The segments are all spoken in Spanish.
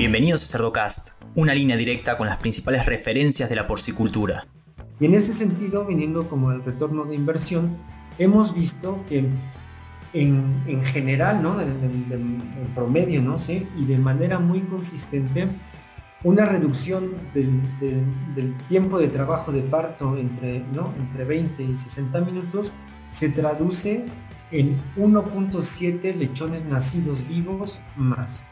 Bienvenidos a Cerdocast, una línea directa con las principales referencias de la porcicultura. Y en ese sentido, viniendo como el retorno de inversión, hemos visto que en, en general, ¿no? En, promedio, ¿no? ¿Sí? Y de manera muy consistente, una reducción del, del, del, tiempo de trabajo de parto entre, ¿no? entre 20 y 60 minutos se traduce en 1.7 lechones nacidos vivos más.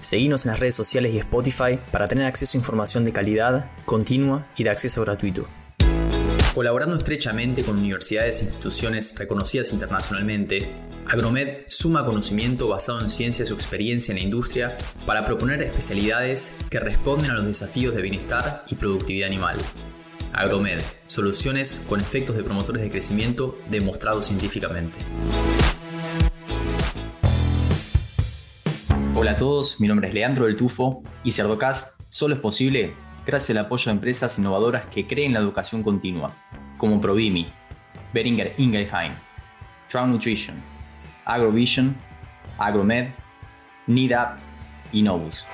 Seguimos en las redes sociales y Spotify para tener acceso a información de calidad, continua y de acceso gratuito. Colaborando estrechamente con universidades e instituciones reconocidas internacionalmente, Agromed suma conocimiento basado en ciencia y su experiencia en la industria para proponer especialidades que responden a los desafíos de bienestar y productividad animal. Agromed, soluciones con efectos de promotores de crecimiento demostrados científicamente. Hola a todos, mi nombre es Leandro del Tufo y Cerdocast solo es posible gracias al apoyo de empresas innovadoras que creen la educación continua, como Provimi, Beringer Ingelheim, Trout Nutrition, Agrovision, Agromed, NIDAP y Novus.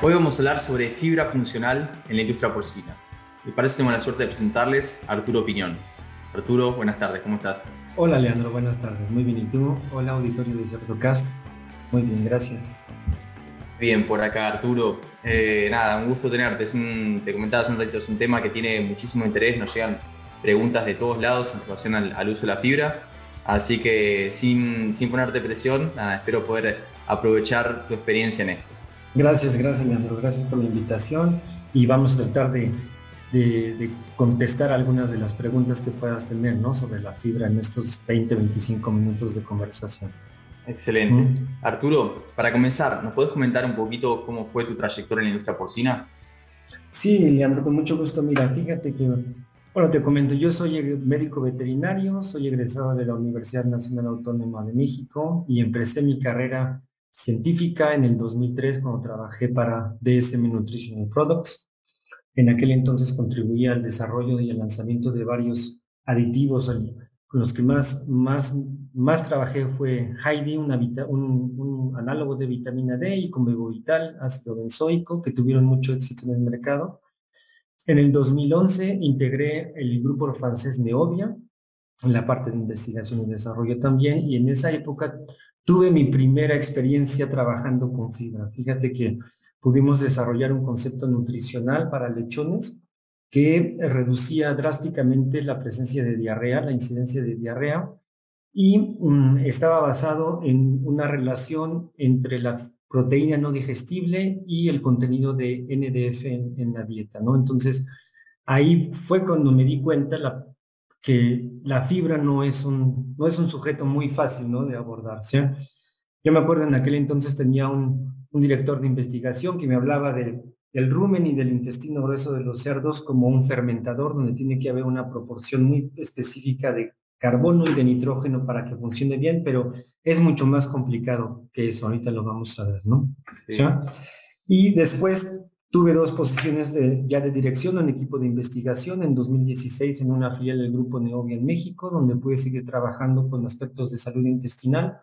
Hoy vamos a hablar sobre fibra funcional en la industria porcina. Y para eso tengo la suerte de presentarles a Arturo Piñón. Arturo, buenas tardes, ¿cómo estás? Hola Leandro, buenas tardes, muy bien. ¿Y tú? Hola auditorio de Cerdocast. Muy bien, gracias. Bien, por acá Arturo. Eh, nada, un gusto tenerte. Es un, te comentaba hace un ratito, es un tema que tiene muchísimo interés, nos llegan preguntas de todos lados en relación al, al uso de la fibra. Así que sin, sin ponerte presión, nada, espero poder aprovechar tu experiencia en esto. Gracias, gracias Leandro, gracias por la invitación y vamos a tratar de, de, de, contestar algunas de las preguntas que puedas tener ¿no? sobre la fibra en estos 20, 25 minutos de conversación. Excelente. ¿Mm? Arturo, para comenzar, ¿nos puedes comentar un poquito cómo fue tu trayectoria en la industria porcina? Sí, Leandro, con mucho gusto. Mira, fíjate que, bueno, te comento, yo soy médico veterinario, soy egresado de la Universidad Nacional Autónoma de México y empecé mi carrera científica en el 2003 cuando trabajé para DSM Nutritional Products. En aquel entonces contribuía al desarrollo y al lanzamiento de varios aditivos. Con los que más, más, más trabajé fue Heidi, un, análogo de vitamina D y con Vital, ácido benzoico, que tuvieron mucho éxito en el mercado. En el 2011 integré el grupo francés Neovia, en la parte de investigación y desarrollo también, y en esa época tuve mi primera experiencia trabajando con fibra. Fíjate que pudimos desarrollar un concepto nutricional para lechones que reducía drásticamente la presencia de diarrea, la incidencia de diarrea, y um, estaba basado en una relación entre la proteína no digestible y el contenido de NDF en, en la dieta, ¿no? Entonces, ahí fue cuando me di cuenta la, que la fibra no es un, no es un sujeto muy fácil ¿no? de abordar. ¿sí? Yo me acuerdo en aquel entonces tenía un, un director de investigación que me hablaba de, del rumen y del intestino grueso de los cerdos como un fermentador donde tiene que haber una proporción muy específica de carbono y de nitrógeno para que funcione bien, pero es mucho más complicado que eso, ahorita lo vamos a ver, ¿no? Sí. ¿Sí? Y después Tuve dos posiciones de, ya de dirección en equipo de investigación en 2016 en una filial del grupo Neovia en México, donde pude seguir trabajando con aspectos de salud intestinal.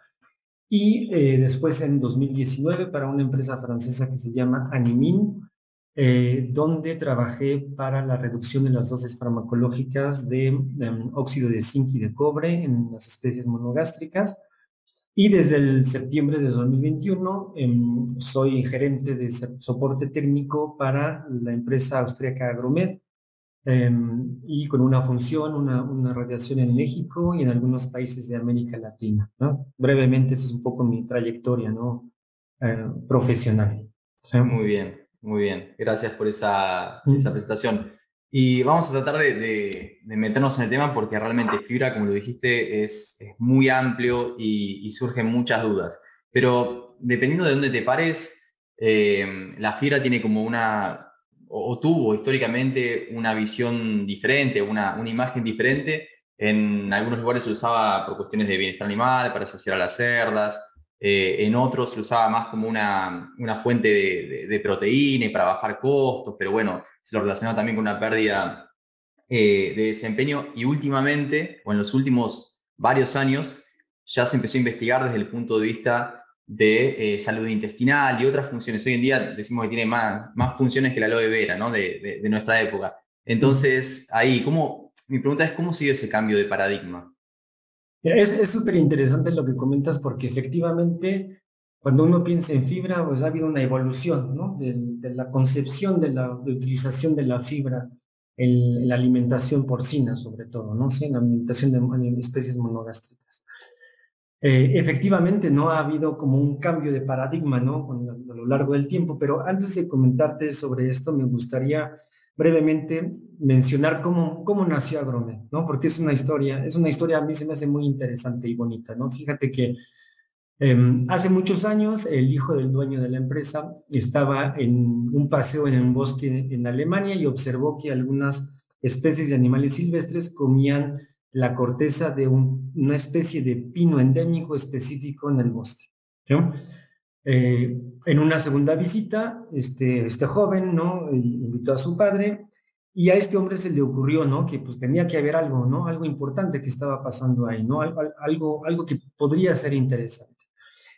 Y eh, después en 2019 para una empresa francesa que se llama Animin, eh, donde trabajé para la reducción de las dosis farmacológicas de, um, óxido de zinc y de cobre en las especies monogástricas. Y desde el septiembre de 2021 eh, soy gerente de soporte técnico para la empresa austríaca Agromed eh, y con una función, una, una, radiación en México y en algunos países de América Latina. ¿no? Brevemente, esa es un poco mi trayectoria ¿no? Eh, profesional. ¿sí? Muy bien, muy bien. Gracias por esa, mm. esa presentación. Y vamos a tratar de, de, de, meternos en el tema porque realmente fibra, como lo dijiste, es, es muy amplio y, y, surgen muchas dudas. Pero dependiendo de dónde te pares, eh, la fibra tiene como una, o, tuvo históricamente una visión diferente, una, una imagen diferente. En algunos lugares se usaba por cuestiones de bienestar animal, para saciar a las cerdas. Eh, en otros se usaba más como una, una fuente de, proteína y para bajar costos, pero bueno, se lo relaciona también con una pérdida eh, de desempeño y últimamente, o en los últimos varios años, ya se empezó a investigar desde el punto de vista de eh, salud intestinal y otras funciones. Hoy en día decimos que tiene más, más funciones que la aloe vera, ¿no? De, de, nuestra época. Entonces, ahí, ¿cómo, mi pregunta es, ¿cómo sigue ese cambio de paradigma? Es súper interesante lo que comentas porque efectivamente cuando uno piensa en fibra, pues ha habido una evolución ¿no? de, la concepción de la utilización de la fibra en, la alimentación porcina, sobre todo, ¿no? En la alimentación de, especies monogástricas. Eh, efectivamente, no ha habido como un cambio de paradigma ¿no? a lo largo del tiempo, pero antes de comentarte sobre esto, me gustaría brevemente mencionar cómo, cómo nació Agromet, ¿no? Porque es una historia, es una historia a mí se me hace muy interesante y bonita, ¿no? Fíjate que em, hace muchos años el hijo del dueño de la empresa estaba en un paseo en un bosque en Alemania y observó que algunas especies de animales silvestres comían la corteza de una especie de pino endémico específico en el bosque. Eh, en una segunda visita, este, este joven, ¿no? Invitó a su padre y a este hombre se le ocurrió, ¿no? Que pues tenía que haber algo. Algo importante que estaba pasando ahí, algo que podría ser interesante.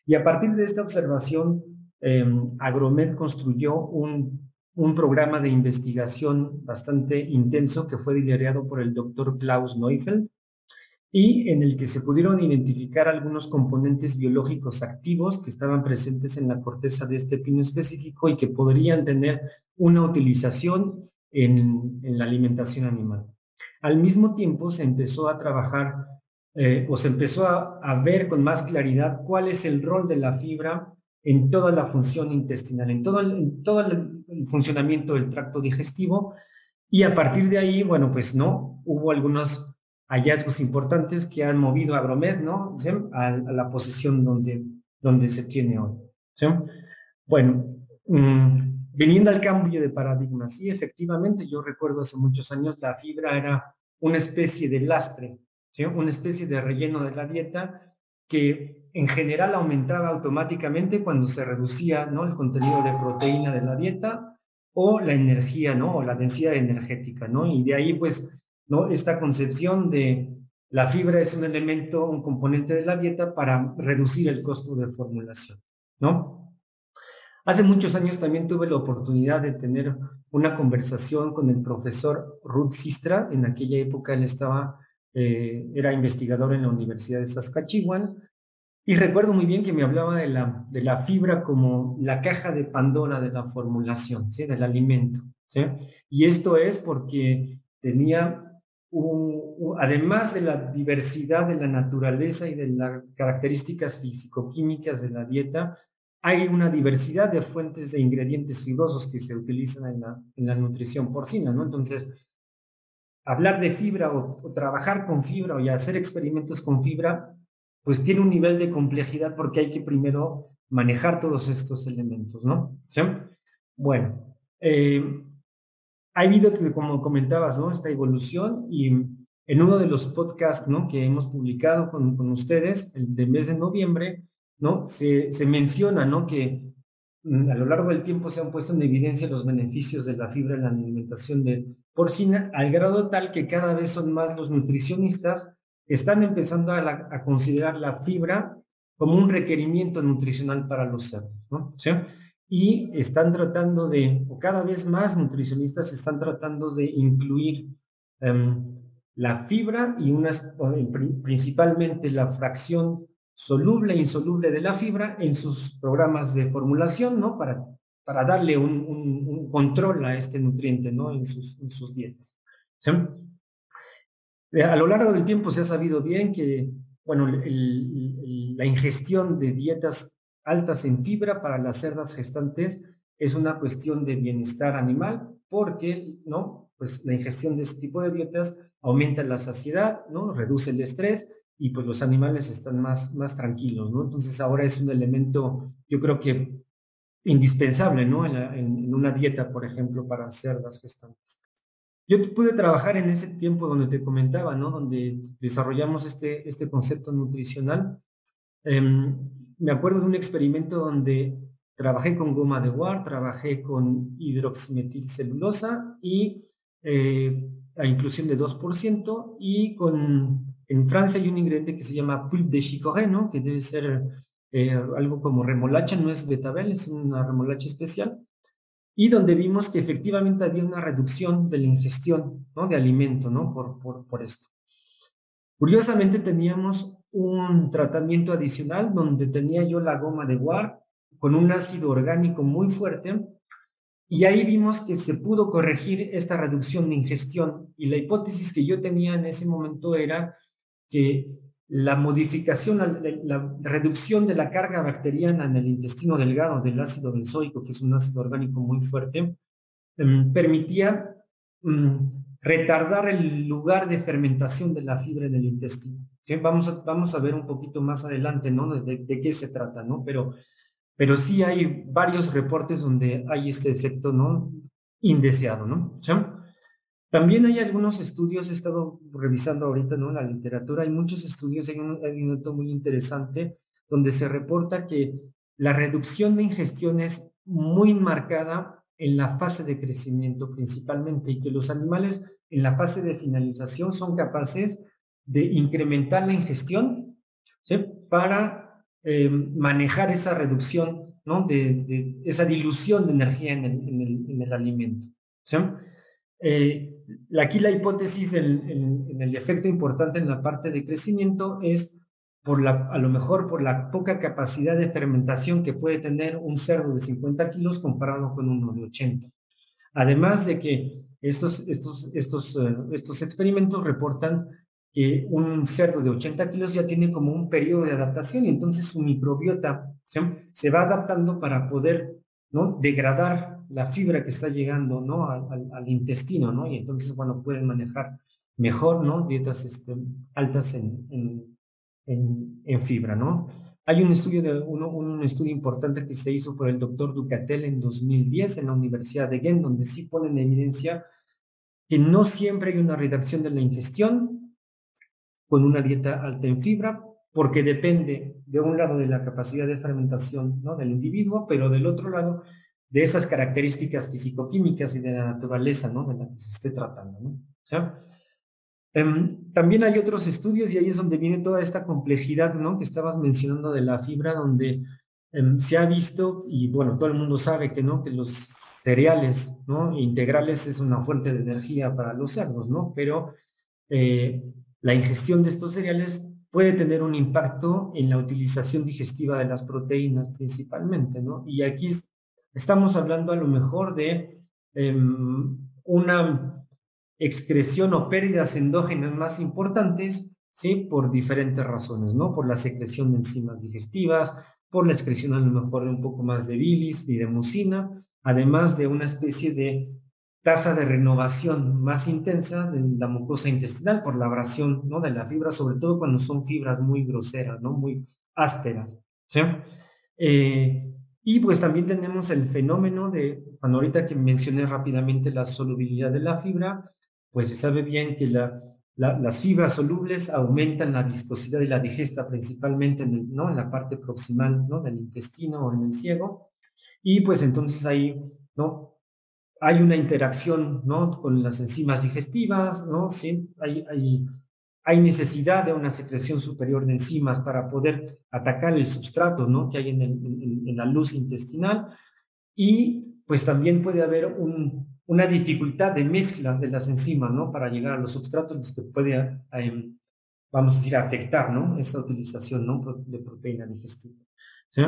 Y a partir de esta observación, eh, Agromed construyó un, un programa de investigación bastante intenso que fue liderado por el doctor Klaus Neufeld, y en el que se pudieron identificar algunos componentes biológicos activos que estaban presentes en la corteza de este pino específico y que podrían tener una utilización en, la alimentación animal. Al mismo tiempo se empezó a trabajar eh, o se empezó a, ver con más claridad cuál es el rol de la fibra en toda la función intestinal, en todo en el funcionamiento del tracto digestivo. Y a partir de ahí, bueno, pues no, hubo algunos hallazgos importantes que han movido a Agromed ¿no? A, la posición donde, donde se tiene hoy. Bueno, mm, viniendo al cambio de paradigma, sí, efectivamente, yo recuerdo hace muchos años la fibra era una especie de lastre, una especie de relleno de la dieta que en general aumentaba automáticamente cuando se reducía ¿no? el contenido de proteína de la dieta o la energía, ¿no? O la densidad energética, ¿no? Y de ahí, pues, ¿no? Esta concepción de la fibra es un elemento, un componente de la dieta para reducir el costo de formulación, ¿no? Hace muchos años también tuve la oportunidad de tener una conversación con el profesor Ruth Sistra. En aquella época él estaba, eh, era investigador en la Universidad de Saskatchewan. Y recuerdo muy bien que me hablaba de la, de la fibra como la caja de Pandora de la formulación, ¿sí? del alimento. ¿sí? Y esto es porque tenía además de la diversidad de la naturaleza y de las características físico-químicas de la dieta, hay una diversidad de fuentes de ingredientes fibrosos que se utilizan en la, en la nutrición porcina, ¿no? Entonces, hablar de fibra o, trabajar con fibra o hacer experimentos con fibra, pues tiene un nivel de complejidad porque hay que primero manejar todos estos elementos, ¿no? ¿Sí? Bueno, eh, ha habido, como comentabas, ¿no? Esta evolución y en uno de los podcasts, ¿no? Que hemos publicado con, con ustedes, el de mes de noviembre, ¿no? Se, se menciona, ¿no? Que mm, a lo largo del tiempo se han puesto en evidencia los beneficios de la fibra en la alimentación de porcina, al grado tal que cada vez son más los nutricionistas están empezando a, a considerar la fibra como un requerimiento nutricional para los cerdos, ¿no? ¿Sí? y están tratando de, o cada vez más nutricionistas están tratando de incluir em, la fibra y unas, principalmente la fracción soluble e insoluble de la fibra en sus programas de formulación, ¿no? Para, para darle un, un, control a este nutriente, ¿no? En sus, en sus dietas. Eh, a lo largo del tiempo se ha sabido bien que, bueno, la ingestión de dietas altas en fibra para las cerdas gestantes es una cuestión de bienestar animal porque, ¿no? Pues la ingestión de este tipo de dietas aumenta la saciedad, ¿no? Reduce el estrés y pues los animales están más, más tranquilos, ¿no? Entonces ahora es un elemento, yo creo que indispensable, ¿no? En, en una dieta, por ejemplo, para cerdas gestantes. Yo pude trabajar en ese tiempo donde te comentaba, ¿no? Donde desarrollamos este, este concepto nutricional. Eh, me acuerdo de un experimento donde trabajé con goma de Ward, trabajé con hidroximetilcelulosa y eh, la inclusión de 2% y con, en Francia hay un ingrediente que se llama pulpe de chicorée, que debe ser eh, algo como remolacha, no es betabel, es una remolacha especial, y donde vimos que efectivamente había una reducción de la ingestión ¿no? de alimento ¿no? por, por, por esto. Curiosamente teníamos un tratamiento adicional donde tenía yo la goma de guar con un ácido orgánico muy fuerte y ahí vimos que se pudo corregir esta reducción de ingestión y la hipótesis que yo tenía en ese momento era que la modificación, la, reducción de la carga bacteriana en el intestino delgado del ácido benzoico, que es un ácido orgánico muy fuerte, em, permitía mm, retardar el lugar de fermentación de la fibra en el intestino. Vamos, a, vamos a ver un poquito más adelante ¿no? de, qué se trata, ¿no? pero pero sí hay varios reportes donde hay este efecto ¿no? indeseado, ¿no? También hay algunos estudios, he estado revisando ahorita ¿no? la literatura, hay muchos estudios, hay un, hay dato muy interesante donde se reporta que la reducción de ingestión es muy marcada en la fase de crecimiento principalmente y que los animales en la fase de finalización son capaces de incrementar la ingestión para eh, manejar esa reducción, ¿no? De, esa dilución de energía en el, alimento. Eh, aquí la hipótesis del efecto importante en la parte de crecimiento es por la, a lo mejor por la poca capacidad de fermentación que puede tener un cerdo de 50 kilos comparado con uno de 80. Además de que eh, estos experimentos reportan que un cerdo de 80 kilos ya tiene como un periodo de adaptación y entonces su microbiota se va adaptando para poder ¿no? degradar la fibra que está llegando ¿no? al, intestino, ¿no? Y entonces, bueno, pueden manejar mejor, ¿no? Dietas este, altas en, fibra, ¿no? Hay un estudio, de, uno, un estudio importante que se hizo por el doctor Ducatel en 2010 en la Universidad de Ghent, donde sí ponen en evidencia que no siempre hay una reducción de la ingestión, con una dieta alta en fibra, porque depende de un lado de la capacidad de fermentación ¿no? del individuo, pero del otro lado de estas características fisicoquímicas y de la naturaleza ¿no? de la que se esté tratando. ¿no? Em, también hay otros estudios y ahí es donde viene toda esta complejidad ¿no? que estabas mencionando de la fibra, donde em, se ha visto, y bueno, todo el mundo sabe que, ¿no? que los cereales ¿no? integrales es una fuente de energía para los cerdos, ¿no? pero eh, la ingestión de estos cereales puede tener un impacto en la utilización digestiva de las proteínas principalmente, ¿no? Y aquí estamos hablando a lo mejor de em, una excreción o pérdidas endógenas más importantes, ¿sí? Por diferentes razones, ¿no? Por la secreción de enzimas digestivas, por la excreción a lo mejor de un poco más de bilis y de mucina, además de una especie de tasa de renovación más intensa de la mucosa intestinal por la abrasión ¿no? de la fibra, sobre todo cuando son fibras muy groseras, ¿no? muy ásperas. ¿sí? Eh, y pues también tenemos el fenómeno de, cuando ahorita que mencioné rápidamente la solubilidad de la fibra, pues se sabe bien que la, las fibras solubles aumentan la viscosidad de la digesta, principalmente en, el, ¿no? en la parte proximal ¿no? del intestino o en el ciego. Y pues entonces ahí ¿no? hay una interacción ¿no? con las enzimas digestivas, ¿no? Sí, hay, hay, hay, necesidad de una secreción superior de enzimas para poder atacar el substrato ¿no? que hay en, en, la luz intestinal y pues también puede haber un, una dificultad de mezcla de las enzimas ¿no? para llegar a los substratos los que puede, em, vamos a decir, afectar ¿no? esta utilización ¿no? de proteína digestiva. ¿sí?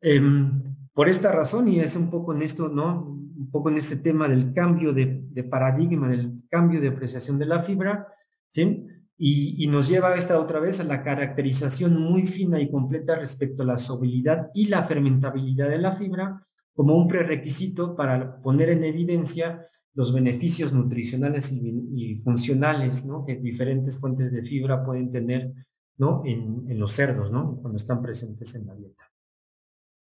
Em, por esta razón, y es un poco en esto, ¿no? un poco en este tema del cambio de, paradigma, del cambio de apreciación de la fibra, ¿sí? Y, nos lleva esta otra vez a la caracterización muy fina y completa respecto a la solubilidad y la fermentabilidad de la fibra como un prerequisito para poner en evidencia los beneficios nutricionales y, funcionales ¿no? que diferentes fuentes de fibra pueden tener ¿no? en, los cerdos ¿no? cuando están presentes en la dieta.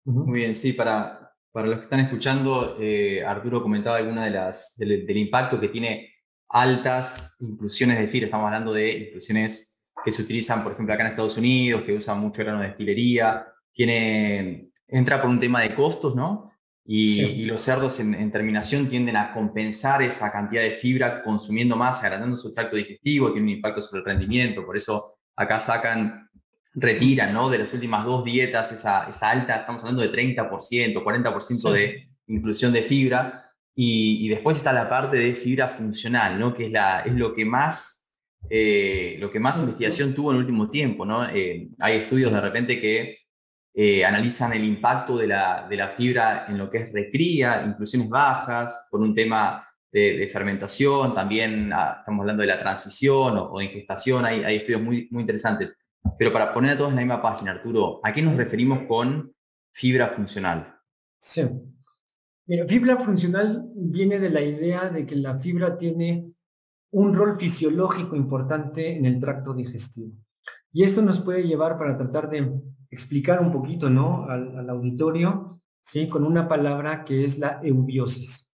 Muy bien, sí, para, para los que están escuchando, eh, Arturo comentaba alguna de las, del, impacto que tiene altas inclusiones de fibra. Estamos hablando de inclusiones que se utilizan, por ejemplo, acá en Estados Unidos, que usan mucho grano de destilería. Tiene, entra por un tema de costos, ¿no? Y, los cerdos en, terminación tienden a compensar esa cantidad de fibra consumiendo más, agrandando su tracto digestivo, tiene un impacto sobre el rendimiento. Por eso acá sacan retiran, ¿no? De las últimas dos dietas, esa, esa alta, estamos hablando de 30%, 40% de inclusión de fibra. Y, después está la parte de fibra funcional, ¿no? Que es, la, es lo que más, eh, lo que más investigación tuvo en el último tiempo, ¿no? Eh, hay estudios de repente que eh, analizan el impacto de la, de la, fibra en lo que es recría, inclusiones bajas, por un tema de, fermentación, también ah, estamos hablando de la transición o, de ingestación, hay, hay, estudios muy, muy interesantes. Pero para poner a todos en la misma página, Arturo, ¿a qué nos referimos con fibra funcional? Sí. Mira, fibra funcional viene de la idea de que la fibra tiene un rol fisiológico importante en el tracto digestivo. Y esto nos puede llevar para tratar de explicar un poquito ¿no? al, auditorio, ¿sí? con una palabra que es la eubiosis.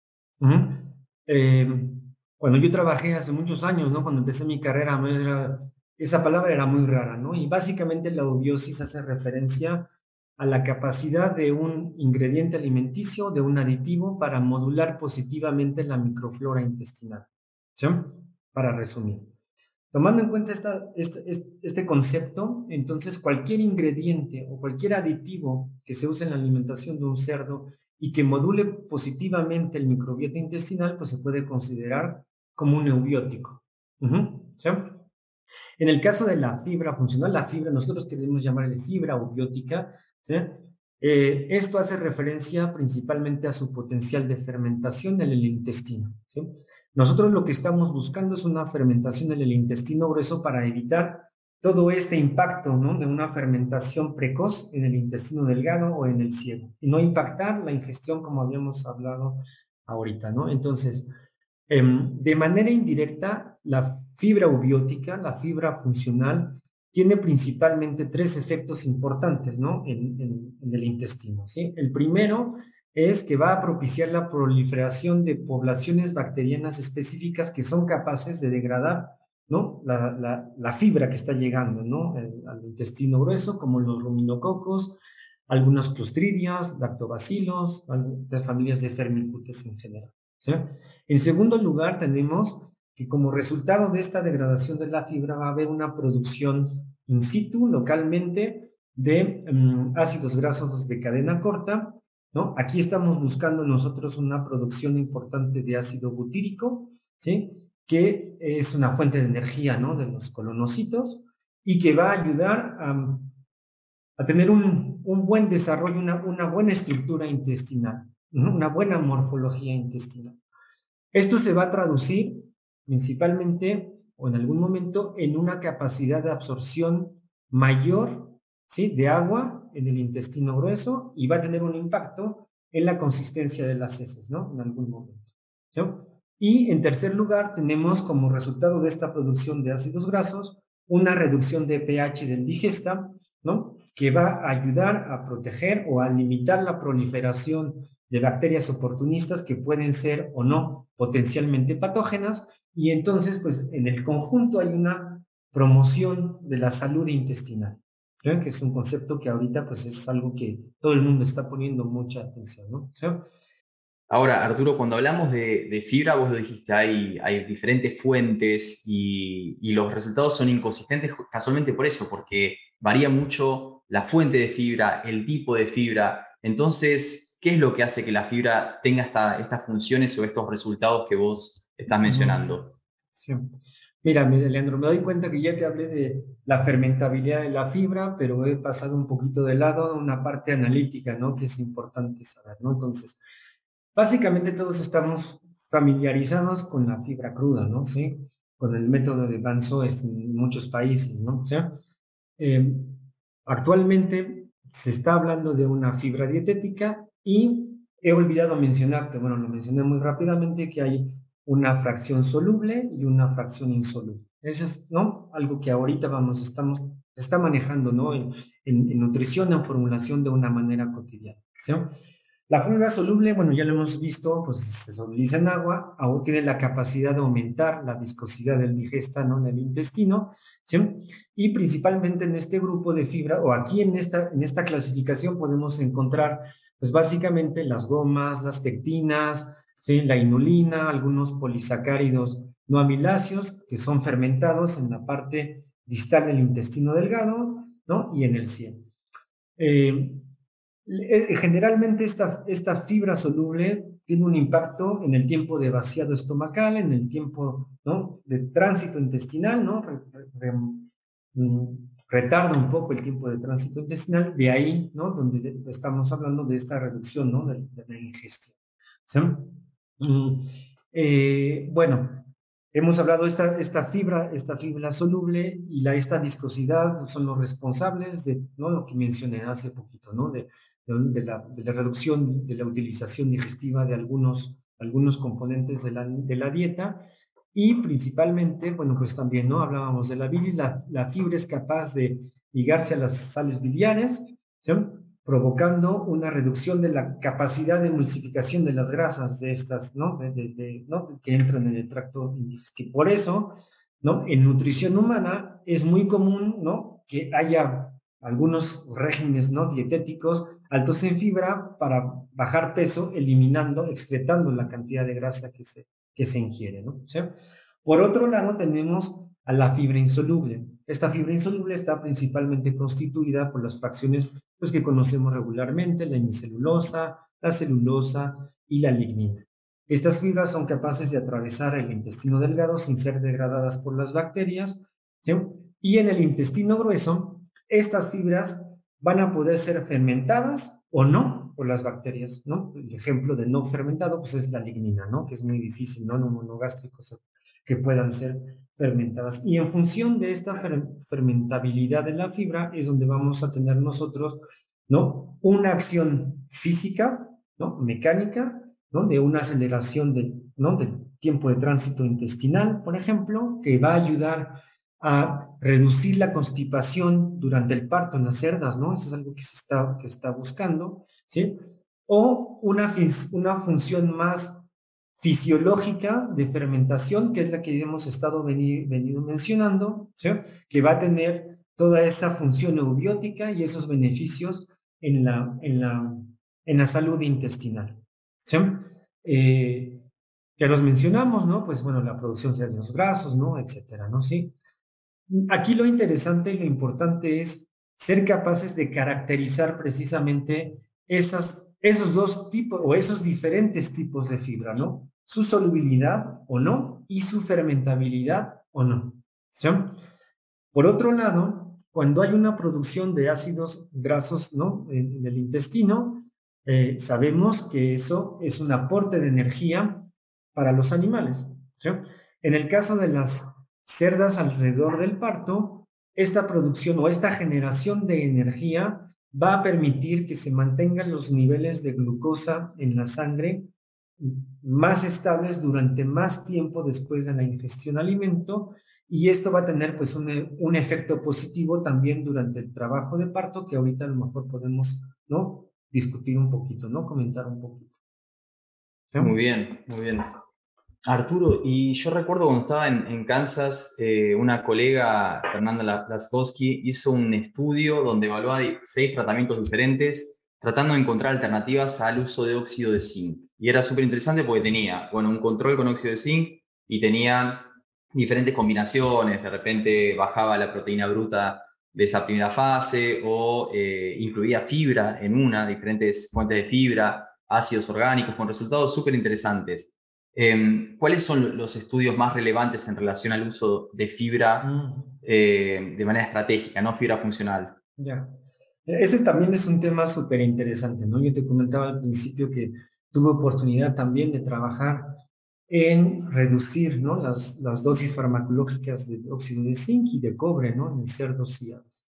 Cuando yo trabajé hace muchos años, ¿no? cuando empecé mi carrera, esa palabra era muy rara, ¿no? Y básicamente la eubiosis hace referencia a la capacidad de un ingrediente alimenticio, de un aditivo, para modular positivamente la microflora intestinal. ¿Sí? Para resumir. Tomando en cuenta esta, este, este, concepto, entonces cualquier ingrediente o cualquier aditivo que se use en la alimentación de un cerdo y que module positivamente el microbiota intestinal, pues se puede considerar como un eubiótico. ¿Sí? En el caso de la fibra funcional, la fibra, nosotros queremos llamarle fibra eubiótica, eh, esto hace referencia principalmente a su potencial de fermentación en el intestino. Nosotros lo que estamos buscando es una fermentación en el intestino grueso para evitar todo este impacto de una fermentación precoz en el intestino delgado o en el ciego y no impactar la ingestión como habíamos hablado ahorita. ¿no? Entonces, em, de manera indirecta, la fibra ubiótica, la fibra funcional, tiene principalmente tres efectos importantes ¿no? en, el intestino. El primero es que va a propiciar la proliferación de poblaciones bacterianas específicas que son capaces de degradar ¿no? la, fibra que está llegando ¿no? al intestino grueso, como los ruminococos, algunos clostridios, lactobacilos, las familias de Firmicutes en general. ¿sí? En segundo lugar, tenemos que como resultado de esta degradación de la fibra va a haber una producción in situ localmente de mm, ácidos grasos de cadena corta, ¿no? Aquí estamos buscando nosotros una producción importante de ácido butírico, ¿sí? Que es una fuente de energía, ¿no? De los colonocitos y que va a ayudar a, a tener un, un, buen desarrollo, una, una buena estructura intestinal, una buena morfología intestinal. Esto se va a traducir principalmente o en algún momento en una capacidad de absorción mayor ¿sí? de agua en el intestino grueso y va a tener un impacto en la consistencia de las heces, ¿no? En algún momento. Y en tercer lugar, tenemos como resultado de esta producción de ácidos grasos una reducción de pH del digesta, ¿no? Que va a ayudar a proteger o a limitar la proliferación de bacterias oportunistas que pueden ser o no potencialmente patógenas y entonces, pues en el conjunto hay una promoción de la salud intestinal, que es un concepto que ahorita pues es algo que todo el mundo está poniendo mucha atención, ¿no? Ahora, Arturo, cuando hablamos de, fibra, vos lo dijiste, hay, hay diferentes fuentes y, y, los resultados son inconsistentes casualmente por eso, porque varía mucho la fuente de fibra, el tipo de fibra. Entonces, ¿qué es lo que hace que la fibra tenga esta, estas funciones o estos resultados que vos estás mencionando. Sí. Mira, Leandro, me doy cuenta que ya te hablé de la fermentabilidad de la fibra, pero he pasado un poquito de lado a una parte analítica, ¿no? Que es importante saber, ¿no? Entonces, básicamente todos estamos familiarizados con la fibra cruda, ¿no? Sí, con el método de Van en muchos países, ¿no? O sea, eh, actualmente se está hablando de una fibra dietética y he olvidado mencionarte, bueno, lo mencioné muy rápidamente, que hay una fracción soluble y una fracción insoluble. Eso es, ¿no? Algo que ahorita vamos, estamos, está manejando, ¿no? En, nutrición, en formulación de una manera cotidiana, ¿sí? La fórmula soluble, bueno, ya lo hemos visto, pues se solubiliza en agua, aún tiene la capacidad de aumentar la viscosidad del digesta, ¿no? En el intestino, ¿sí? Y principalmente en este grupo de fibra, o aquí en esta, en esta clasificación podemos encontrar, pues básicamente las gomas, las pectinas, la inulina, algunos polisacáridos no amiláceos que son fermentados en la parte distal del intestino delgado ¿no? Y en el 100. Eh, eh, generalmente esta, fibra soluble tiene un impacto en el tiempo de vaciado estomacal, en el tiempo de tránsito intestinal, ¿no? Mm, retarda un poco el tiempo de tránsito intestinal, de ahí, ¿no? Donde estamos hablando de esta reducción, ¿no? De, la ingestión. Mm, eh, bueno, hemos hablado de esta, esta fibra, esta fibra soluble y la, esta viscosidad son los responsables de, ¿no? Lo que mencioné hace poquito, ¿no? De, de, la, de la, reducción de la utilización digestiva de algunos, algunos componentes de la, de la dieta y principalmente, bueno, pues también, ¿no? Hablábamos de la bilis, la, fibra es capaz de ligarse a las sales biliares, ¿sí? provocando una reducción de la capacidad de emulsificación de las grasas de estas, ¿no? Que entran en el tracto digestivo. Por eso, ¿no? En nutrición humana es muy común, ¿no? Que haya algunos regímenes, ¿no? Dietéticos altos en fibra para bajar peso, eliminando, excretando la cantidad de grasa que se, que se ingiere. ¿no? Por otro lado, tenemos a la fibra insoluble. Esta fibra insoluble está principalmente constituida por las fracciones pues, que conocemos regularmente, la hemicelulosa, la celulosa y la lignina. Estas fibras son capaces de atravesar el intestino delgado sin ser degradadas por las bacterias. Y en el intestino grueso, estas fibras van a poder ser fermentadas o no por las bacterias, ¿no? El ejemplo de no fermentado, pues es la lignina, ¿no? Que es muy difícil, ¿no? No monogástricos que puedan ser fermentadas. Y en función de esta fermentabilidad de la fibra es donde vamos a tener nosotros, ¿no? Una acción física, ¿no? Mecánica, ¿no? De una aceleración de, ¿no? del tiempo de tránsito intestinal, por ejemplo, que va a ayudar a reducir la constipación durante el parto en las cerdas, ¿no? Eso es algo que se está, que está buscando, O una, una función más fisiológica de fermentación, que es la que hemos estado venido mencionando, que va a tener toda esa función eubiótica y esos beneficios en la, en la, en la salud intestinal. Eh, ya los mencionamos, ¿no? Pues bueno, la producción de los grasos, ¿no? Etcétera, ¿no? Sí. Aquí lo interesante y lo importante es ser capaces de caracterizar precisamente esos dos tipos o esos diferentes tipos de fibra, ¿no? Su solubilidad o no y su fermentabilidad o no. Por otro lado, cuando hay una producción de ácidos grasos ¿no? en, el intestino, eh, sabemos que eso es un aporte de energía para los animales. En el caso de las cerdas alrededor del parto, esta producción o esta generación de energía va a permitir que se mantengan los niveles de glucosa en la sangre más estables durante más tiempo después de la ingestión de alimento y esto va a tener pues un, un, efecto positivo también durante el trabajo de parto que ahorita a lo mejor podemos no discutir un poquito no comentar un poquito. Muy bien muy bien Arturo, y yo recuerdo cuando estaba en, Kansas, eh, una colega, Fernanda Laskowski, hizo un estudio donde evaluaba seis tratamientos diferentes, tratando de encontrar alternativas al uso de óxido de zinc. Y era súper interesante porque tenía, bueno, un control con óxido de zinc y tenía diferentes combinaciones. De repente bajaba la proteína bruta de esa primera fase o eh, incluía fibra en una, diferentes fuentes de fibra, ácidos orgánicos, con resultados súper interesantes. Em, ¿Cuáles son los estudios más relevantes en relación al uso de fibra mm. eh, de manera estratégica, no fibra funcional? Ya. Ese también es un tema súper interesante, ¿no? Yo te comentaba al principio que tuve oportunidad también de trabajar en reducir, ¿no? Las, las dosis farmacológicas de óxido de zinc y de cobre, ¿no? En cerdos y aves.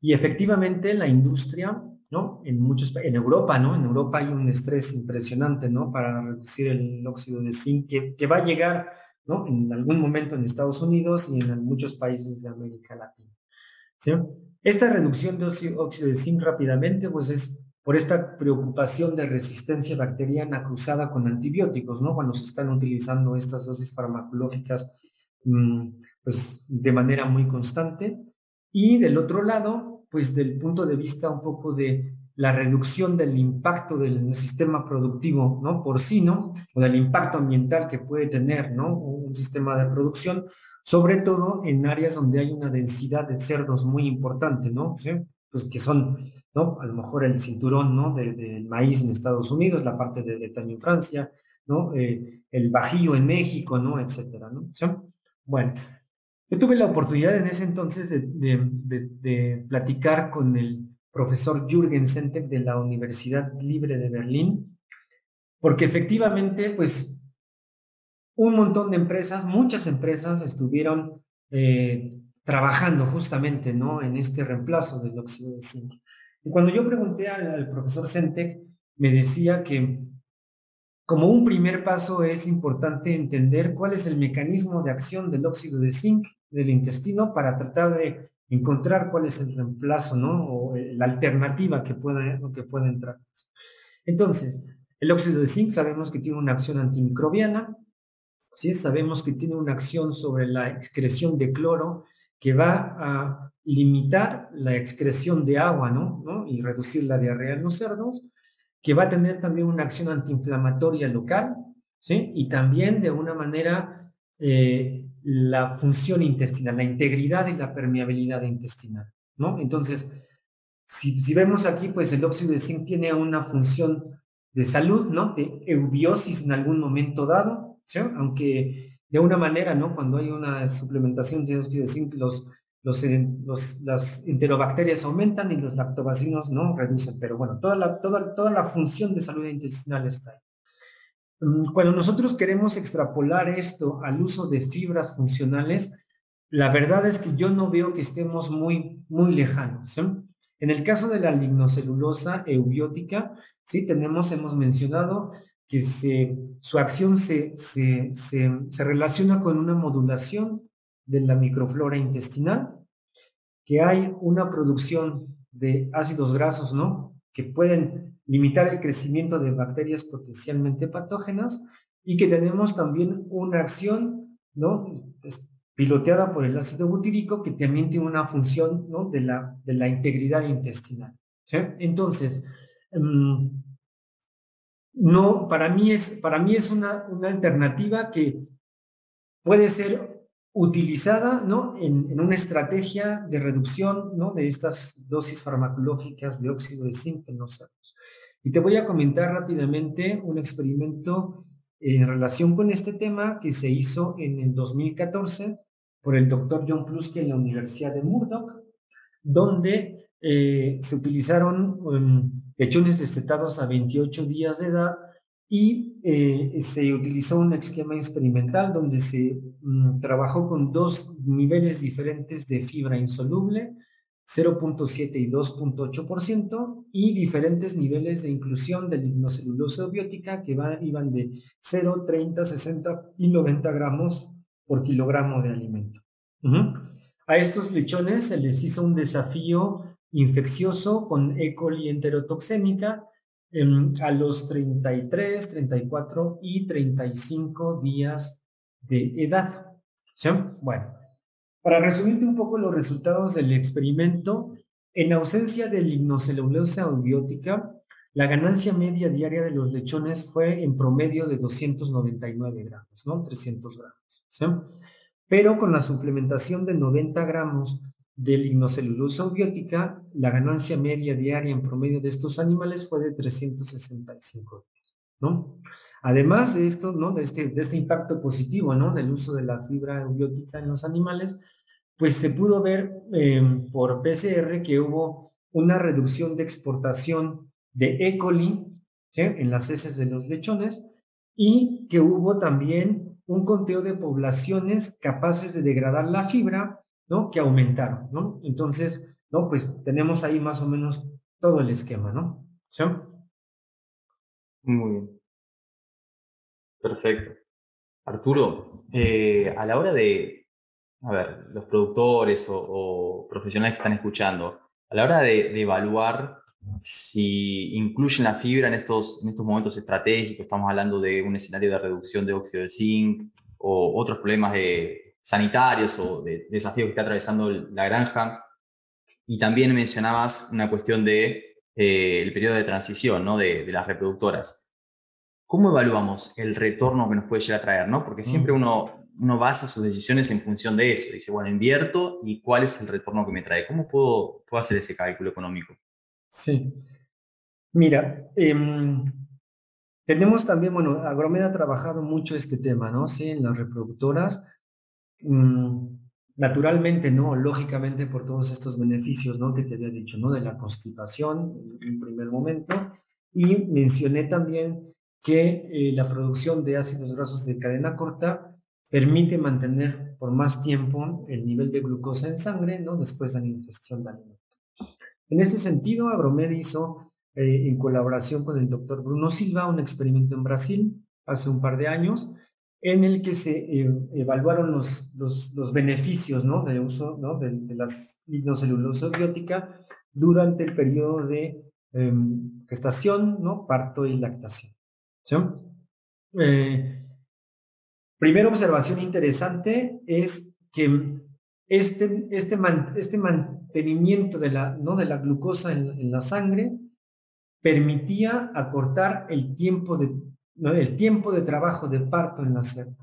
Y efectivamente la industria ¿no? En muchos, en Europa, ¿no? En Europa hay un estrés impresionante, ¿no? Para reducir el óxido de zinc que, que va a llegar, ¿no? En algún momento en Estados Unidos y en muchos países de América Latina. ¿sí? Esta reducción de óxido de zinc rápidamente, pues es por esta preocupación de resistencia bacteriana cruzada con antibióticos, ¿no? Cuando se están utilizando estas dosis farmacológicas, mm, pues de manera muy constante. Y del otro lado, pues del punto de vista un poco de la reducción del impacto del sistema productivo ¿no? porcino o del impacto ambiental que puede tener ¿no? un sistema de producción, sobre todo en áreas donde hay una densidad de cerdos muy importante, ¿no? Pues que son, ¿no? A lo mejor el cinturón, ¿no? Del de, maíz en Estados Unidos, la parte de Bretaña en Francia, ¿no? Eh, el bajío en México, ¿no? Etcétera, ¿no? Bueno, yo tuve la oportunidad en ese entonces de, platicar con el profesor Jürgen Sentek de la Universidad Libre de Berlín, porque efectivamente, pues, un montón de empresas, muchas empresas estuvieron eh, trabajando justamente, ¿no? En este reemplazo del óxido de zinc. Y cuando yo pregunté al, profesor Sentek, me decía que como un primer paso es importante entender cuál es el mecanismo de acción del óxido de zinc del intestino para tratar de encontrar cuál es el reemplazo, ¿no? O eh, la alternativa que pueda, que pueda entrar. Entonces, el óxido de zinc sabemos que tiene una acción antimicrobiana, ¿sí? sabemos que tiene una acción sobre la excreción de cloro que va a limitar la excreción de agua ¿no? y reducir la diarrea en los cerdos, que va a tener también una acción antiinflamatoria local, ¿sí? y también de una manera eh, la función intestinal, la integridad y la permeabilidad intestinal. ¿no? Entonces, si, si vemos aquí, pues el óxido de zinc tiene una función de salud, ¿no? De eubiosis en algún momento dado, aunque de una manera, ¿no? Cuando hay una suplementación de óxido de zinc, los, los, los, las enterobacterias aumentan y los lactobacinos no reducen, pero bueno, toda la, toda, toda la función de salud intestinal está ahí. Mm, cuando nosotros queremos extrapolar esto al uso de fibras funcionales, la verdad es que yo no veo que estemos muy, muy lejanos. En el caso de la lignocelulosa eubiótica, sí tenemos, hemos mencionado que se, su acción se, se, se, se relaciona con una modulación de la microflora intestinal, que hay una producción de ácidos grasos, ¿no? Que pueden limitar el crecimiento de bacterias potencialmente patógenas y que tenemos también una acción, ¿no? piloteada por el ácido butírico que también tiene una función, ¿no? De la, de la integridad intestinal. Entonces, em, no, para mí es, para mí es una, una alternativa que puede ser utilizada ¿no? en, una estrategia de reducción ¿no? de estas dosis farmacológicas de óxido de zinc en los y te voy a comentar rápidamente un experimento en relación con este tema que se hizo en el 2014 por el doctor John Plusky en la Universidad de Murdoch, donde eh, se utilizaron lechones destetados a 28 días de edad y eh, se utilizó un esquema experimental donde se um, trabajó con dos niveles diferentes de fibra insoluble 0.7 y 2.8%, y diferentes niveles de inclusión de lignocelulosa biótica que iban de 0, 30, 60 y 90 gramos por kilogramo de alimento. A estos lechones se les hizo un desafío infeccioso con E. coli enterotoxémica a los 33, 34 y 35 días de edad. ¿Sí? Bueno, para resumirte un poco los resultados del experimento, en ausencia de lignocelulosa aubiótica, la ganancia media diaria de los lechones fue en promedio de 299 gramos, ¿no? 300 gramos. Pero con la suplementación de 90 gramos de lignocelulosa aubiótica, la ganancia media diaria en promedio de estos animales fue de 365 ¿no? Además de esto, ¿no? De este, de este impacto positivo, ¿no? Del uso de la fibra eubiótica en los animales, pues se pudo ver em, por PCR que hubo una reducción de exportación de E. coli en las heces de los lechones y que hubo también un conteo de poblaciones capaces de degradar la fibra, ¿no? Que aumentaron, ¿no? Entonces, ¿no? Pues tenemos ahí más o menos todo el esquema, ¿no? Muy bien. Perfecto. Arturo, eh, a la hora de, a ver, los productores o, profesionales que están escuchando, a la hora de, evaluar si incluyen la fibra en estos, en estos momentos estratégicos, estamos hablando de un escenario de reducción de óxido de zinc o otros problemas de, sanitarios o de desafíos que está atravesando la granja. Y también mencionabas una cuestión de eh, periodo de transición ¿no? de las reproductoras. ¿Cómo evaluamos el retorno que nos puede llegar a traer? ¿no? Porque siempre uno uno basa sus decisiones en función de eso. Dice, bueno, invierto y cuál es el retorno que me trae. ¿Cómo puedo, puedo hacer ese cálculo económico? Sí. Mira, em, tenemos también, bueno, Agromeda ha trabajado mucho este tema, ¿no? Sí, en las reproductoras. Mm, naturalmente, ¿no? Lógicamente por todos estos beneficios, ¿no? Que te había dicho, ¿no? De la constipación en primer momento. Y mencioné también que eh, la producción de ácidos grasos de cadena corta permite mantener por más tiempo el nivel de glucosa en sangre. Después de la ingestión de alimentos. En este sentido, Agromed hizo eh, en colaboración con el doctor Bruno Silva, un experimento en Brasil hace un par de años, en el que se eh, evaluaron los, los, beneficios ¿no? de uso ¿no? de, de la lignocelulosa biótica durante el periodo de em, gestación, ¿no? parto y lactación. Eh, primera observación interesante es que este, este, este mantenimiento de la, ¿no? de la glucosa en, la sangre permitía acortar el tiempo de, el tiempo de trabajo de parto en la cerda.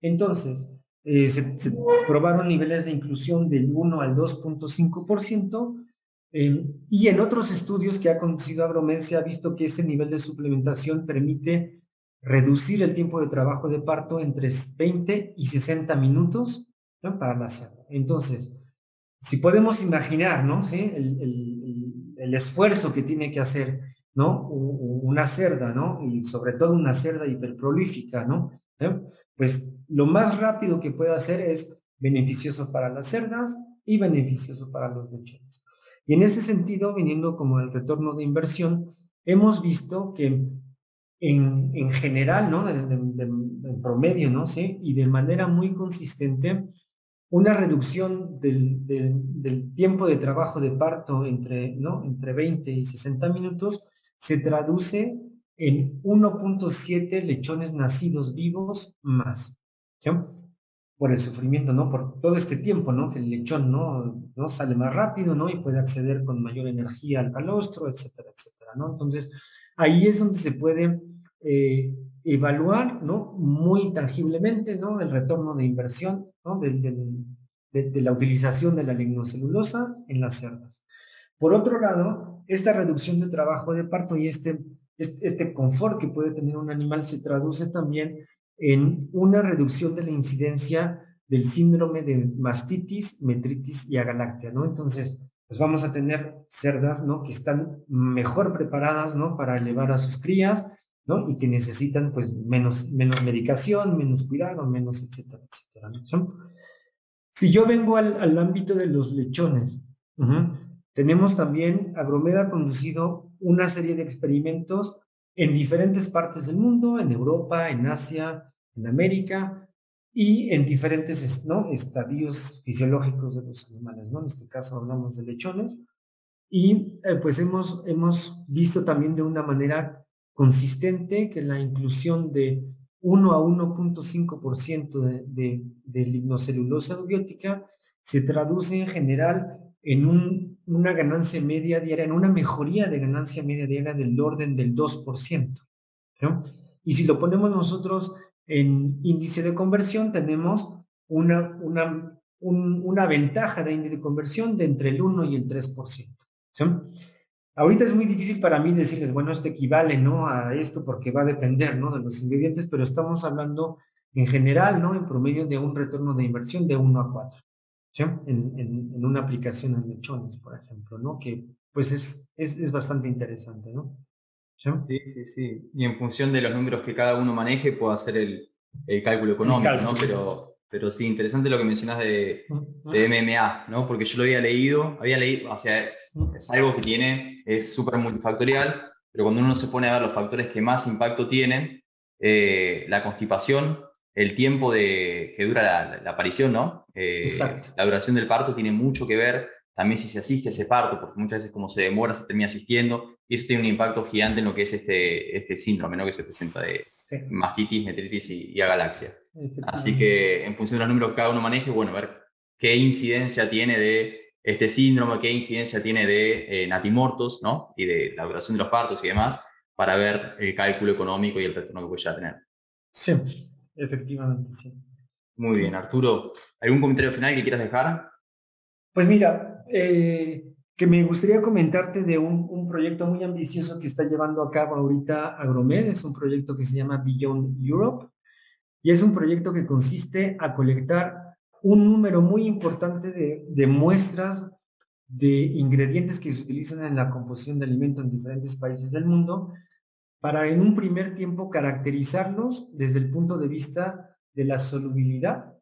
Entonces, eh, se, probaron niveles de inclusión del 1 al 2.5%, eh, y en otros estudios que ha conducido Agromed se ha visto que este nivel de suplementación permite reducir el tiempo de trabajo de parto entre 20 y 60 minutos para la cerda. Entonces, si podemos imaginar, ¿no? ¿Sí? el, el esfuerzo que tiene que hacer, ¿no? Una cerda, ¿no? Y sobre todo una cerda hiperprolífica, ¿no? ¿Eh? Pues lo más rápido que puede hacer es beneficioso para las cerdas y beneficioso para los lechones. Y en ese sentido, viniendo como el retorno de inversión, hemos visto que en, en general, ¿no? En, promedio, ¿no? ¿Sí? Y de manera muy consistente, una reducción del, del, tiempo de trabajo de parto entre, ¿no? entre 20 y 60 minutos se traduce en 1.7 lechones nacidos vivos más. Por el sufrimiento, ¿no? Por todo este tiempo, ¿no? Que el lechón, ¿no? ¿no? Sale más rápido, ¿no? Y puede acceder con mayor energía al calostro, etcétera, etcétera, ¿no? Entonces, ahí es donde se puede eh, evaluar, ¿no? Muy tangiblemente, ¿no? El retorno de inversión, ¿no? De, de, la utilización de la lignocelulosa en las cerdas. Por otro lado, esta reducción de trabajo de parto y este, este, este confort que puede tener un animal se traduce también en una reducción de la incidencia del síndrome de mastitis, metritis y agaláctea, ¿no? Entonces, pues vamos a tener cerdas, ¿no? Que están mejor preparadas, ¿no? Para elevar a sus crías, ¿no? Y que necesitan pues menos, menos medicación, menos cuidado, menos, etcétera, etcétera. Si yo vengo al, al ámbito de los lechones, tenemos también, Agromeda ha conducido una serie de experimentos en diferentes partes del mundo, en Europa, en Asia, en América y en diferentes ¿no? estadios fisiológicos de los animales, ¿no? En este caso hablamos de lechones. Y eh, pues hemos, hemos visto también de una manera consistente que la inclusión de 1 a 1.5% de, de, de lignocelulosa biótica se traduce en general en un, una ganancia media diaria, en una mejoría de ganancia media diaria del orden del 2%. ¿no? Y si lo ponemos nosotros en índice de conversión, tenemos una, una, una ventaja de índice de conversión de entre el 1 y el 3%. ¿sí? Ahorita es muy difícil para mí decirles, bueno, esto equivale, ¿no? A esto porque va a depender, ¿no? De los ingredientes, pero estamos hablando en general, ¿no? En promedio de un retorno de inversión de 1 a 4, ¿sí? En, en, una aplicación en lechones, por ejemplo, ¿no? Que pues es, es, es bastante interesante, ¿no? ¿Sí? sí, sí, Y en función de los números que cada uno maneje, puedo hacer el, el cálculo económico, ¿no? Pero pero sí, interesante lo que mencionas de, de, MMA, ¿no? Porque yo lo había leído, había leído, o sea, es, es algo que tiene, es súper multifactorial, pero cuando uno se pone a ver los factores que más impacto tienen, eh, la constipación, el tiempo de, que dura la, la aparición, ¿no? Eh, Exacto. La duración del parto tiene mucho que ver también si se asiste a ese parto, porque muchas veces como se demora, se termina asistiendo, y eso tiene un impacto gigante en lo que es este, este síndrome ¿no? que se presenta de mastitis, metritis y, agalaxia. Así que en función de los números que cada uno maneje, bueno, ver qué incidencia tiene de este síndrome, qué incidencia tiene de eh, natimortos, ¿no? Y de la duración de los partos y demás, para ver el cálculo económico y el retorno que puede ya tener. Sí, efectivamente, sí. Muy bien, Arturo. ¿Algún comentario final que quieras dejar? Pues mira, eh, que me gustaría comentarte de un, un, proyecto muy ambicioso que está llevando a cabo ahorita Agromed. Es un proyecto que se llama Beyond Europe y es un proyecto que consiste a colectar un número muy importante de, de muestras de ingredientes que se utilizan en la composición de alimentos en diferentes países del mundo para en un primer tiempo caracterizarlos desde el punto de vista de la solubilidad,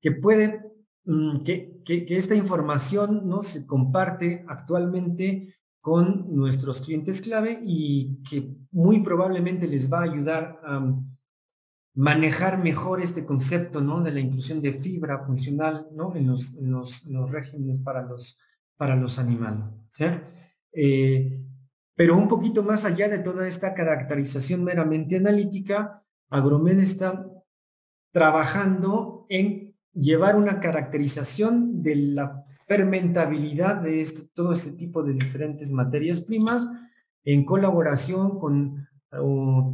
que puede, mm, que, que, esta información ¿no? se comparte actualmente con nuestros clientes clave y que muy probablemente les va a ayudar a manejar mejor este concepto ¿no? de la inclusión de fibra funcional ¿no? en, los, en los, los regímenes para los, para los animales. Eh, pero un poquito más allá de toda esta caracterización meramente analítica, Agromed está trabajando en llevar una caracterización de la fermentabilidad de este, todo este tipo de diferentes materias primas en colaboración con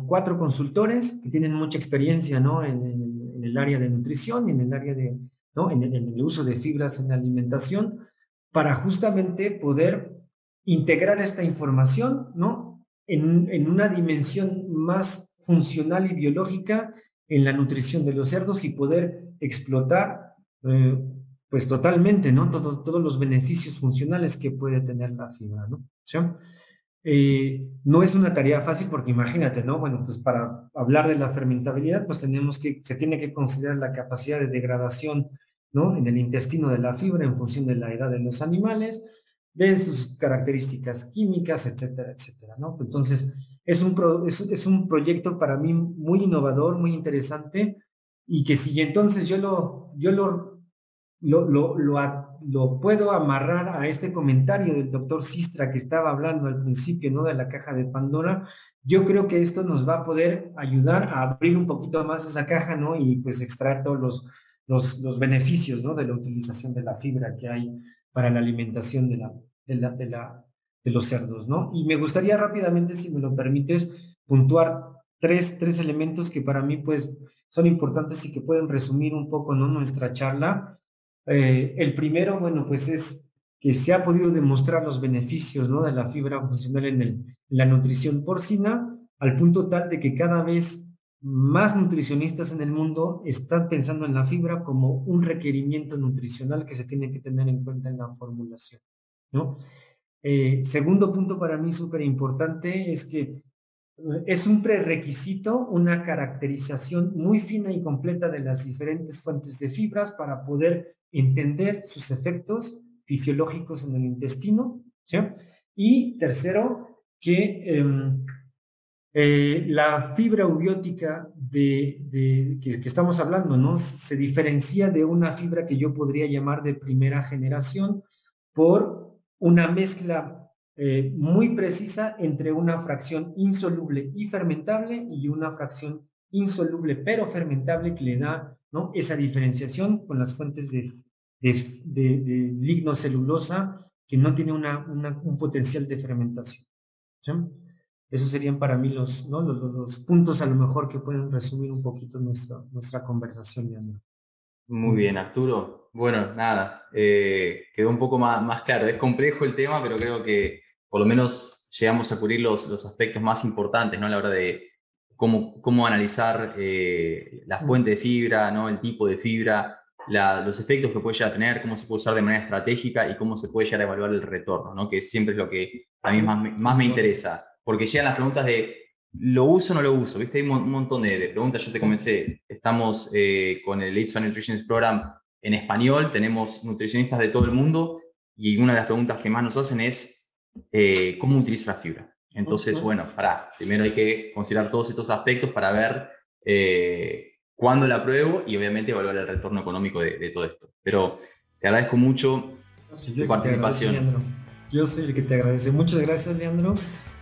cuatro consultores que tienen mucha experiencia en, el área de nutrición y en el área de, en, el uso de fibras en la alimentación para justamente poder integrar esta información ¿no? en, en una dimensión más funcional y biológica en la nutrición de los cerdos y poder explotar eh, pues totalmente, ¿no? Todo, todos los beneficios funcionales que puede tener la fibra, ¿no? Eh, no es una tarea fácil porque imagínate, ¿no? Bueno, pues para hablar de la fermentabilidad, pues tenemos que, se tiene que considerar la capacidad de degradación, ¿no? En el intestino de la fibra en función de la edad de los animales, de sus características químicas, etcétera, etcétera, ¿no? Entonces, es un, es, un proyecto para mí muy innovador, muy interesante, y que si entonces yo lo, yo lo, lo, lo, lo, puedo amarrar a este comentario del doctor Sistra que estaba hablando al principio, ¿no? De la caja de Pandora, yo creo que esto nos va a poder ayudar a abrir un poquito más esa caja, ¿no? Y pues extraer todos los, los, los beneficios, ¿no? De la utilización de la fibra que hay para la alimentación de la, de la, de la, de los cerdos, ¿no? Y me gustaría rápidamente, si me lo permites, puntuar tres, tres elementos que para mí, pues, son importantes y que pueden resumir un poco, ¿no? Nuestra charla. Eh, el primero, bueno, pues es que se ha podido demostrar los beneficios, ¿no? De la fibra funcional en, el, en la nutrición porcina, al punto tal de que cada vez más nutricionistas en el mundo están pensando en la fibra como un requerimiento nutricional que se tiene que tener en cuenta en la formulación, ¿no? Eh, segundo punto para mí súper importante es que eh, es un prerequisito, una caracterización muy fina y completa de las diferentes fuentes de fibras para poder entender sus efectos fisiológicos en el intestino. Y tercero, que em, eh, la fibra ubiótica de, que, estamos hablando, ¿no? Se diferencia de una fibra que yo podría llamar de primera generación por una mezcla eh, muy precisa entre una fracción insoluble y fermentable y una fracción insoluble pero fermentable que le da ¿no? esa diferenciación con las fuentes de, de, de, lignocelulosa que no tiene una, un potencial de fermentación. Esos serían para mí los, ¿no? los, los, puntos a lo mejor que pueden resumir un poquito nuestra, nuestra conversación, Leandro. Muy bien, Arturo. Bueno, nada, eh, quedó un poco más, más, claro. Es complejo el tema, pero creo que por lo menos llegamos a cubrir los, los aspectos más importantes, ¿no? A la hora de cómo, cómo analizar eh, la fuente de fibra, ¿no? El tipo de fibra, los efectos que puede llegar a tener, cómo se puede usar de manera estratégica y cómo se puede llegar a evaluar el retorno, ¿no? Que siempre es lo que a mí más, más me interesa. Porque llegan las preguntas de ¿Lo uso o no lo uso? ¿Viste? Hay un montón de, preguntas. Yo te comencé. Estamos eh, con el Aids Nutrition Program en español. Tenemos nutricionistas de todo el mundo. Y una de las preguntas que más nos hacen es eh, ¿cómo utilizo la fibra? Entonces, bueno, para, primero hay que considerar todos estos aspectos para ver eh, cuándo la pruebo y obviamente evaluar el retorno económico de, todo esto. Pero te agradezco mucho tu participación. Yo soy el que te agradece. Muchas gracias, Leandro.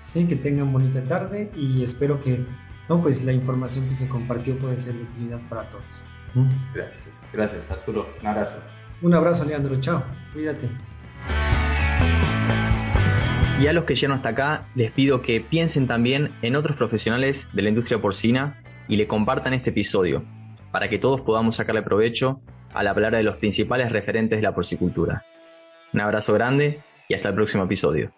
Sí, que tengan bonita tarde y espero que no, pues la información que se compartió puede ser de utilidad para todos. Gracias, gracias Arturo. Un abrazo. Un abrazo, Leandro. Chao. Cuídate. Y a los que llegan hasta acá, les pido que piensen también en otros profesionales de la industria porcina y le compartan este episodio para que todos podamos sacarle provecho a la palabra de los principales referentes de la porcicultura. Un abrazo grande y hasta el próximo episodio.